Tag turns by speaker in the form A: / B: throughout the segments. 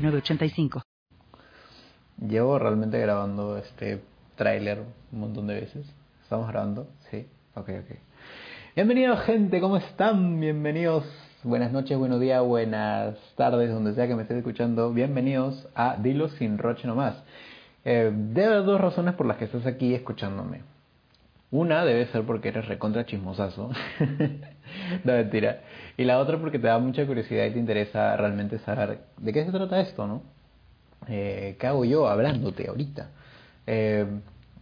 A: 906985.
B: Llevo realmente grabando este tráiler un montón de veces. ¿Estamos grabando? Sí. Ok, ok. Bienvenidos gente, ¿cómo están? Bienvenidos. Buenas noches, buenos días, buenas tardes, donde sea que me estés escuchando. Bienvenidos a Dilo sin Roche nomás. Eh, debe haber dos razones por las que estás aquí escuchándome. Una debe ser porque eres recontra chismosazo. no, mentira. Y la otra porque te da mucha curiosidad y te interesa realmente saber de qué se trata esto, ¿no? Eh, ¿Qué hago yo hablándote ahorita? Eh,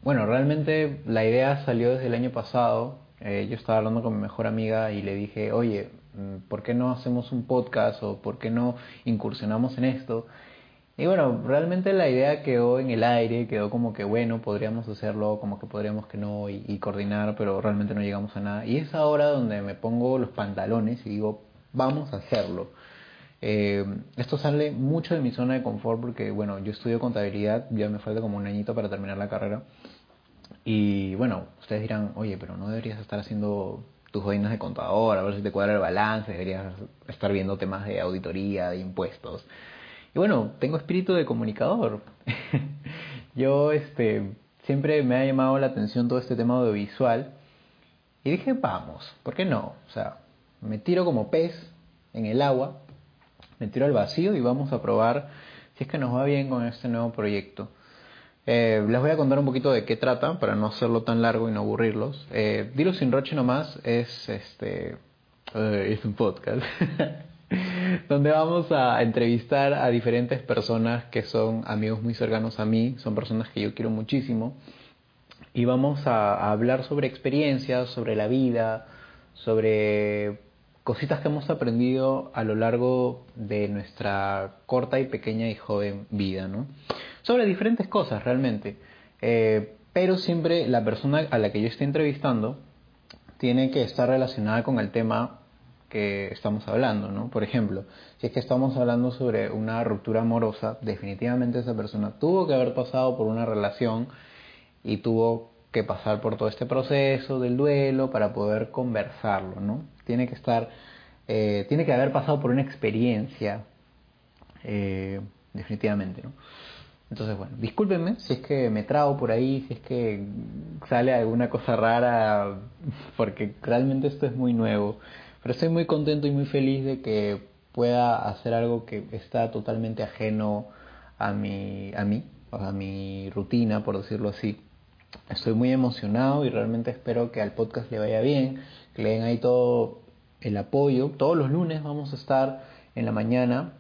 B: bueno, realmente la idea salió desde el año pasado. Eh, yo estaba hablando con mi mejor amiga y le dije, oye, mm, ¿por qué no hacemos un podcast o por qué no incursionamos en esto? Y bueno, realmente la idea quedó en el aire, quedó como que bueno, podríamos hacerlo, como que podríamos que no y, coordinar, pero realmente no llegamos a nada. Y es ahora donde me pongo los pantalones y digo, vamos a hacerlo. Eh, esto sale mucho de mi zona de confort porque, bueno, yo estudio contabilidad, ya me falta como un añito para terminar la carrera. Y bueno, ustedes dirán, oye, pero no deberías estar haciendo tus vainas de contador, a ver si te cuadra el balance, deberías estar viendo temas de auditoría, de impuestos. Y bueno, tengo espíritu de comunicador. Yo este, siempre me ha llamado la atención todo este tema audiovisual y dije, vamos, ¿por qué no? O sea, me tiro como pez en el agua, me tiro al vacío y vamos a probar si es que nos va bien con este nuevo proyecto. Eh, les voy a contar un poquito de qué trata para no hacerlo tan largo y no aburrirlos. Eh, Dilo sin roche nomás es este eh, es un podcast donde vamos a entrevistar a diferentes personas que son amigos muy cercanos a mí, son personas que yo quiero muchísimo, y vamos a, hablar sobre experiencias, sobre la vida, sobre cositas que hemos aprendido a lo largo de nuestra corta y pequeña y joven vida, ¿no? Sobre diferentes cosas realmente, eh, pero siempre la persona a la que yo estoy entrevistando tiene que estar relacionada con el tema que estamos hablando, ¿no? Por ejemplo, si es que estamos hablando sobre una ruptura amorosa, definitivamente esa persona tuvo que haber pasado por una relación y tuvo que pasar por todo este proceso del duelo para poder conversarlo, ¿no? Tiene que estar, eh, tiene que haber pasado por una experiencia, eh, definitivamente, ¿no? Entonces, bueno, discúlpenme si es que me trago por ahí, si es que sale alguna cosa rara, porque realmente esto es muy nuevo. Pero estoy muy contento y muy feliz de que pueda hacer algo que está totalmente ajeno a mi, a mí, a mi rutina, por decirlo así. Estoy muy emocionado y realmente espero que al podcast le vaya bien, que le den ahí todo el apoyo. Todos los lunes vamos a estar en la mañana.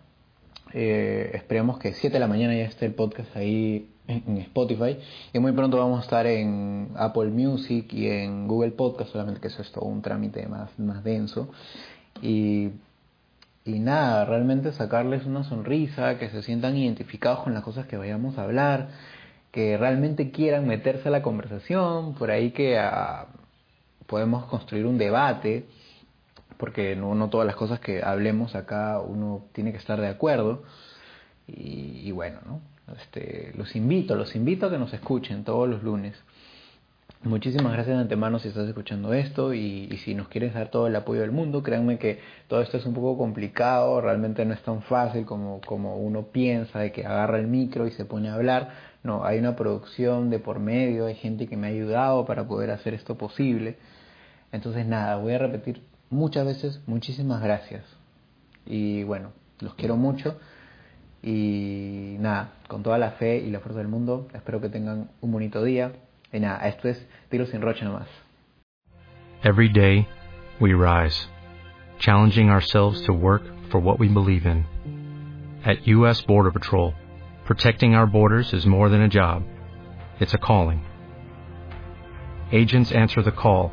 B: Eh, esperemos que 7 de la mañana ya esté el podcast ahí en Spotify. Y muy pronto vamos a estar en Apple Music y en Google Podcast, solamente que eso es todo un trámite más, más denso. Y, y nada, realmente sacarles una sonrisa, que se sientan identificados con las cosas que vayamos a hablar, que realmente quieran meterse a la conversación, por ahí que ah, podemos construir un debate, porque no, todas las cosas que hablemos acá uno tiene que estar de acuerdo. Y, y bueno, ¿no? Este, los invito, los invito a que nos escuchen todos los lunes. Muchísimas gracias de antemano si estás escuchando esto y, y, si nos quieres dar todo el apoyo del mundo, créanme que todo esto es un poco complicado, realmente no es tan fácil como, como uno piensa de que agarra el micro y se pone a hablar. No, hay una producción de por medio, hay gente que me ha ayudado para poder hacer esto posible. Entonces nada, voy a repetir muchas veces muchísimas gracias. Y bueno, los quiero mucho. Y nada, con toda la fe y la fuerza del mundo, espero que tengan un bonito día. Y nada, esto es Tiro sin Rocha nomás.
C: Every day, we rise, challenging ourselves to work for what we believe in. At U.S. Border Patrol, protecting our borders is more than a job, it's a calling. Agents answer the call,